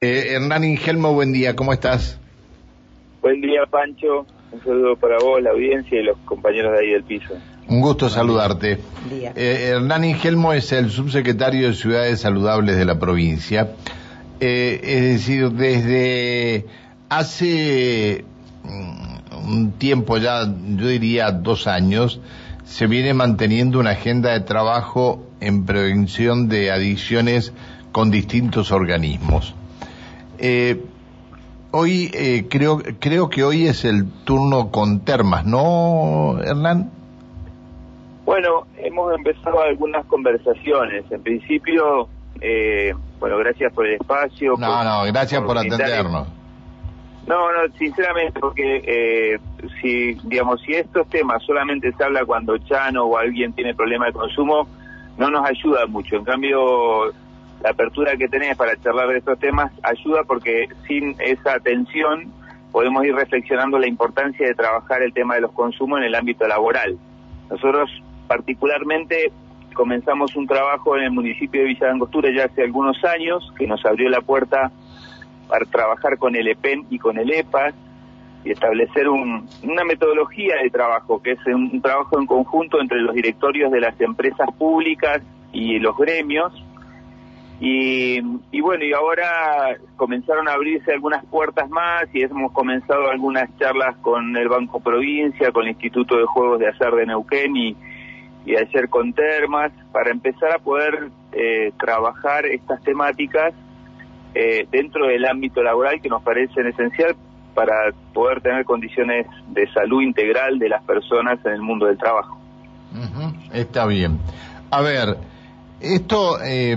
Eh, Hernán Ingelmo, buen día, ¿cómo estás? Buen día, Pancho. Un saludo para vos, la audiencia y los compañeros de ahí del piso. Un gusto saludarte. Eh, Hernán Ingelmo es el subsecretario de Ciudades Saludables de la provincia. Eh, es decir, desde hace mm, un tiempo ya, yo diría dos años, se viene manteniendo una agenda de trabajo en prevención de adicciones con distintos organismos. Eh, hoy eh, creo creo que hoy es el turno con termas, ¿no, Hernán? Bueno, hemos empezado algunas conversaciones. En principio, eh, bueno, gracias por el espacio. No, no, gracias por, atendernos. No, no, sinceramente, porque eh, si, digamos, si estos temas solamente se habla cuando Chano o alguien tiene problema de consumo, no nos ayuda mucho. En cambio, la apertura que tenés para charlar de estos temas ayuda porque sin esa atención podemos ir reflexionando la importancia de trabajar el tema de los consumos en el ámbito laboral. Nosotros particularmente comenzamos un trabajo en el municipio de Villa de Angostura ya hace algunos años que nos abrió la puerta para trabajar con el EPEN y con el EPAS y establecer una metodología de trabajo, que es un trabajo en conjunto entre los directorios de las empresas públicas y los gremios, y, bueno, y ahora comenzaron a abrirse algunas puertas más y hemos comenzado algunas charlas con el Banco Provincia, con el Instituto de Juegos de Azar de Neuquén y, y ayer con Termas, para empezar a poder eh, trabajar estas temáticas eh, dentro del ámbito laboral que nos parecen esencial para poder tener condiciones de salud integral de las personas en el mundo del trabajo. Está bien. A ver, esto eh,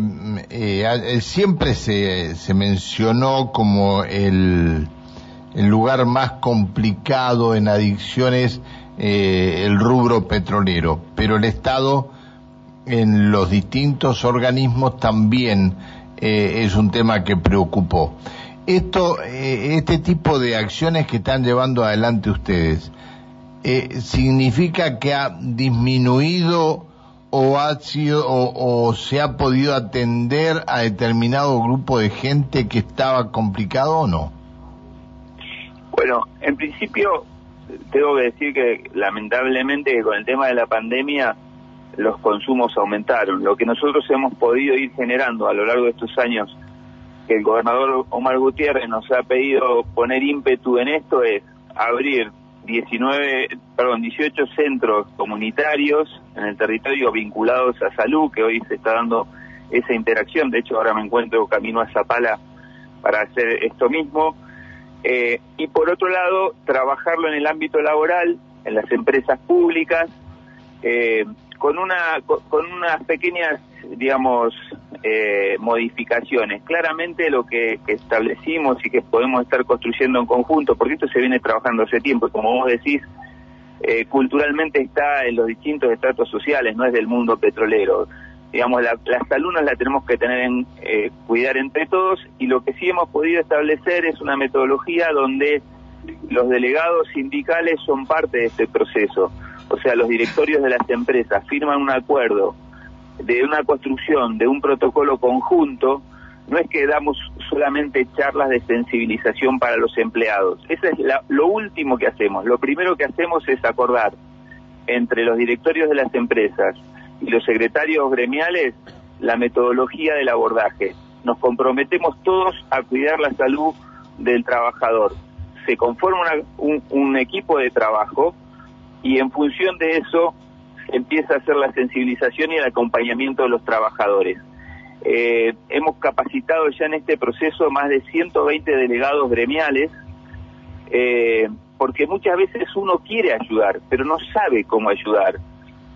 eh, siempre se, se, mencionó como el, el, lugar más complicado en adicciones, eh, el rubro petrolero, pero el Estado en los distintos organismos también eh, es un tema que preocupó. Esto, eh, este tipo de acciones que están llevando adelante ustedes, ¿significa que ha disminuido o ha sido o, se ha podido atender a determinado grupo de gente que estaba complicado o no? Bueno, en principio tengo que decir que lamentablemente con el tema de la pandemia los consumos aumentaron. Lo que nosotros hemos podido ir generando a lo largo de estos años que el gobernador Omar Gutiérrez nos ha pedido poner ímpetu en esto es abrir 19, perdón, 18 centros comunitarios en el territorio vinculados a salud, que hoy se está dando esa interacción. De hecho, ahora me encuentro camino a Zapala para hacer esto mismo. Eh, y por otro lado, trabajarlo en el ámbito laboral, en las empresas públicas, eh, con, una, con unas pequeñas, digamos, eh, modificaciones. Claramente lo que, establecimos y que podemos estar construyendo en conjunto, porque esto se viene trabajando hace tiempo, y como vos decís, eh, culturalmente está en los distintos estratos sociales, no es del mundo petrolero. Digamos, la, las alumnas la tenemos que tener en eh, cuidar entre todos y lo que sí hemos podido establecer es una metodología donde los delegados sindicales son parte de este proceso. O sea, los directorios de las empresas firman un acuerdo de una construcción de un protocolo conjunto, no es que damos solamente charlas de sensibilización para los empleados. Eso es lo último que hacemos. Lo primero que hacemos es acordar entre los directorios de las empresas y los secretarios gremiales la metodología del abordaje. Nos comprometemos todos a cuidar la salud del trabajador. Se conforma un, un equipo de trabajo y en función de eso empieza a hacer la sensibilización y el acompañamiento de los trabajadores. Eh, hemos capacitado ya en este proceso más de 120 delegados gremiales, eh, porque muchas veces uno quiere ayudar, pero no sabe cómo ayudar.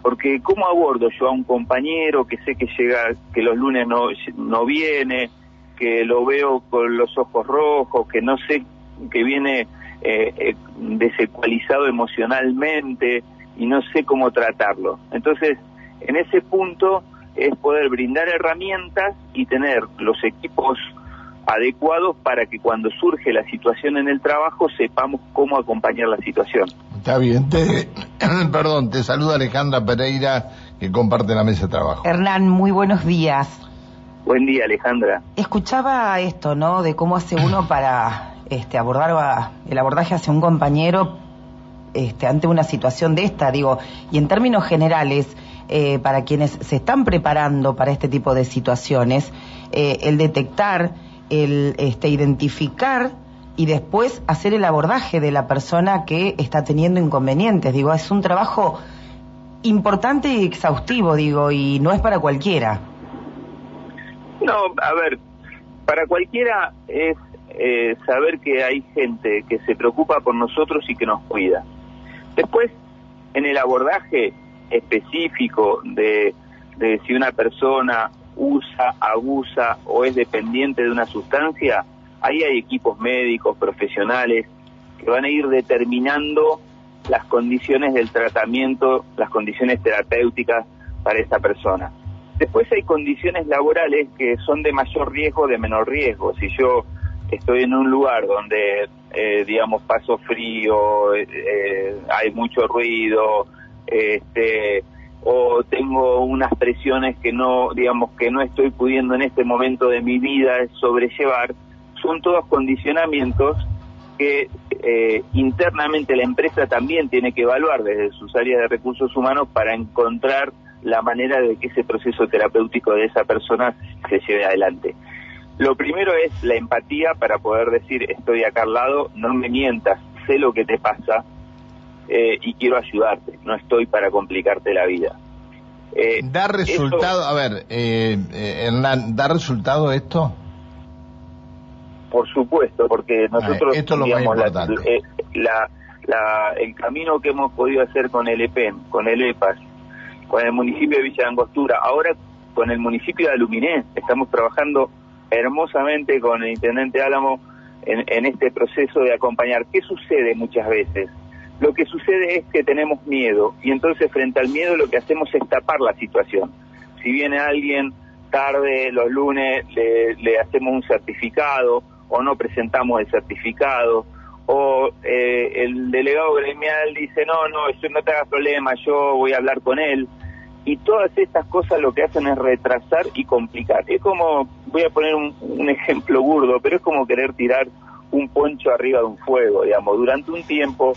Porque ¿cómo abordo yo a un compañero que sé que llega, que los lunes no, no viene, que lo veo con los ojos rojos, que no sé que viene eh, eh desecualizado emocionalmente, y no sé cómo tratarlo. Entonces, en ese punto es poder brindar herramientas y tener los equipos adecuados para que cuando surge la situación en el trabajo sepamos cómo acompañar la situación. Está bien, te, perdón, te saluda Alejandra Pereira que comparte la mesa de trabajo. Hernán, muy buenos días. Buen día, Alejandra. Escuchaba esto, ¿no? De cómo hace uno para este, abordar el abordaje hacia un compañero este, ante una situación de esta, digo, y en términos generales, eh, para quienes se están preparando para este tipo de situaciones, eh, el detectar, el este, identificar y después hacer el abordaje de la persona que está teniendo inconvenientes. Digo, es un trabajo importante y exhaustivo, digo, y no es para cualquiera. No, a ver, para cualquiera es eh, saber que hay gente que se preocupa por nosotros y que nos cuida. Después, en el abordaje específico de, si una persona usa, abusa o es dependiente de una sustancia, ahí hay equipos médicos, profesionales, que van a ir determinando las condiciones del tratamiento, las condiciones terapéuticas para esa persona. Después hay condiciones laborales que son de mayor riesgo o de menor riesgo. Si yo estoy en un lugar donde, eh, digamos, paso frío, eh, hay mucho ruido, este, o tengo unas presiones que no, digamos, que no estoy pudiendo en este momento de mi vida sobrellevar, son todos condicionamientos que eh, internamente la empresa también tiene que evaluar desde sus áreas de recursos humanos para encontrar la manera de que ese proceso terapéutico de esa persona se lleve adelante. Lo primero es la empatía para poder decir estoy acá al lado, no me mientas, sé lo que te pasa eh, y quiero ayudarte, no estoy para complicarte la vida. Eh, ¿Da resultado, a ver, eh, Hernán, ¿da resultado esto? Por supuesto, porque nosotros, esto lo digamos, la, la, el camino que hemos podido hacer con el EPEN, con el EPAS, con el municipio de Villa Angostura, ahora con el municipio de Aluminé. Estamos trabajando hermosamente con el intendente Álamo en, en este proceso de acompañar. ¿Qué sucede muchas veces? Lo que sucede es que tenemos miedo y entonces frente al miedo lo que hacemos es tapar la situación. Si viene alguien tarde los lunes, le, hacemos un certificado o no presentamos el certificado o eh, el delegado gremial dice, no, no, eso no te hagas problema, yo voy a hablar con él. Y todas estas cosas lo que hacen es retrasar y complicar. Es como, voy a poner un, un ejemplo burdo, pero es como querer tirar un poncho arriba de un fuego, digamos. Durante un tiempo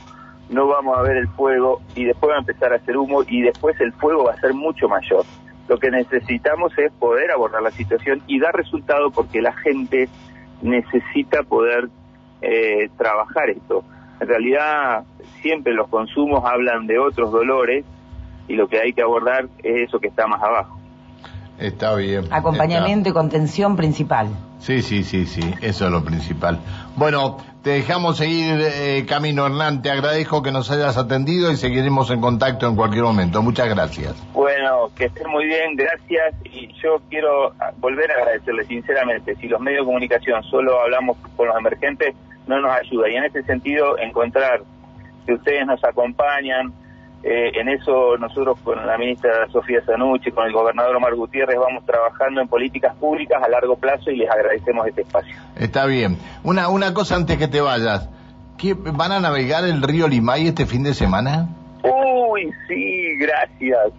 no vamos a ver el fuego y después va a empezar a hacer humo y después el fuego va a ser mucho mayor. Lo que necesitamos es poder abordar la situación y dar resultado porque la gente necesita poder eh, trabajar esto. En realidad siempre los consumos hablan de otros dolores y lo que hay que abordar es eso que está más abajo. Está bien. Acompañamiento y contención principal. Sí, sí, sí, sí, eso es lo principal. Bueno, te dejamos seguir eh, camino, Hernán. Te agradezco que nos hayas atendido y seguiremos en contacto en cualquier momento. Muchas gracias. Bueno, que estén muy bien, gracias. Y yo quiero volver a agradecerle sinceramente. Si los medios de comunicación solo hablamos con los emergentes, no nos ayuda. Y en ese sentido, encontrar que ustedes nos acompañan, eh, en eso nosotros con la ministra Sofía Sanucci, con el gobernador Omar Gutiérrez, vamos trabajando en políticas públicas a largo plazo y les agradecemos este espacio. Está bien. Una, una cosa antes que te vayas. ¿Qué, ¿Van a navegar el río Limay este fin de semana? Uy, sí, gracias.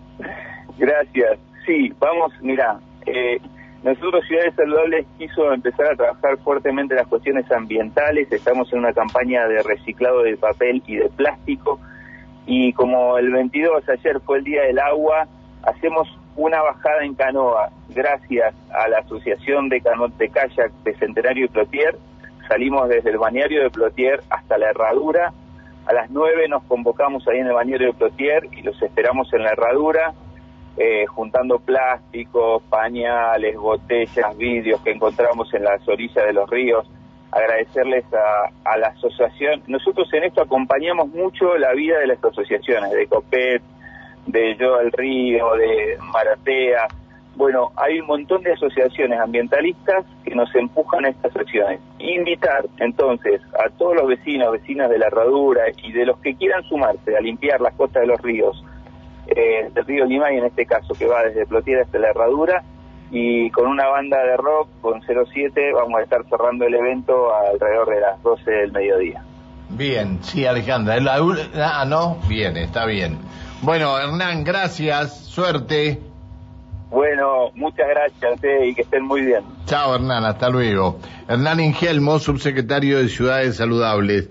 Gracias. Sí, vamos, mira, eh, nosotros Ciudades Saludables quiso empezar a trabajar fuertemente las cuestiones ambientales, estamos en una campaña de reciclado de papel y de plástico y como el 22 ayer fue el Día del Agua, hacemos una bajada en canoa gracias a la Asociación de Cano de Kayak de Centenario y Plotier, salimos desde el bañario de Plotier hasta la herradura, a las 9 nos convocamos ahí en el bañario de Plotier y los esperamos en la herradura, eh, juntando plásticos, pañales, botellas, vidrios que encontramos en las orillas de los ríos. Agradecerles a, a, la asociación. Nosotros en esto acompañamos mucho la vida de las asociaciones, de COPET, de Yo al Río, de Maratea. Bueno, hay un montón de asociaciones ambientalistas que nos empujan a estas acciones. Invitar entonces a todos los vecinos, vecinas de la herradura y de los que quieran sumarse a limpiar las costas de los ríos, eh, del río Lima y en este caso que va desde Plotier hasta la Herradura y con una banda de rock con 07 vamos a estar cerrando el evento alrededor de las 12 del mediodía. Bien, sí Alejandra, ah no, bien, está bien. Bueno Hernán, gracias, suerte. Bueno, muchas gracias eh, y que estén muy bien. Chao Hernán, hasta luego. Hernán Ingelmo, subsecretario de Ciudades Saludables.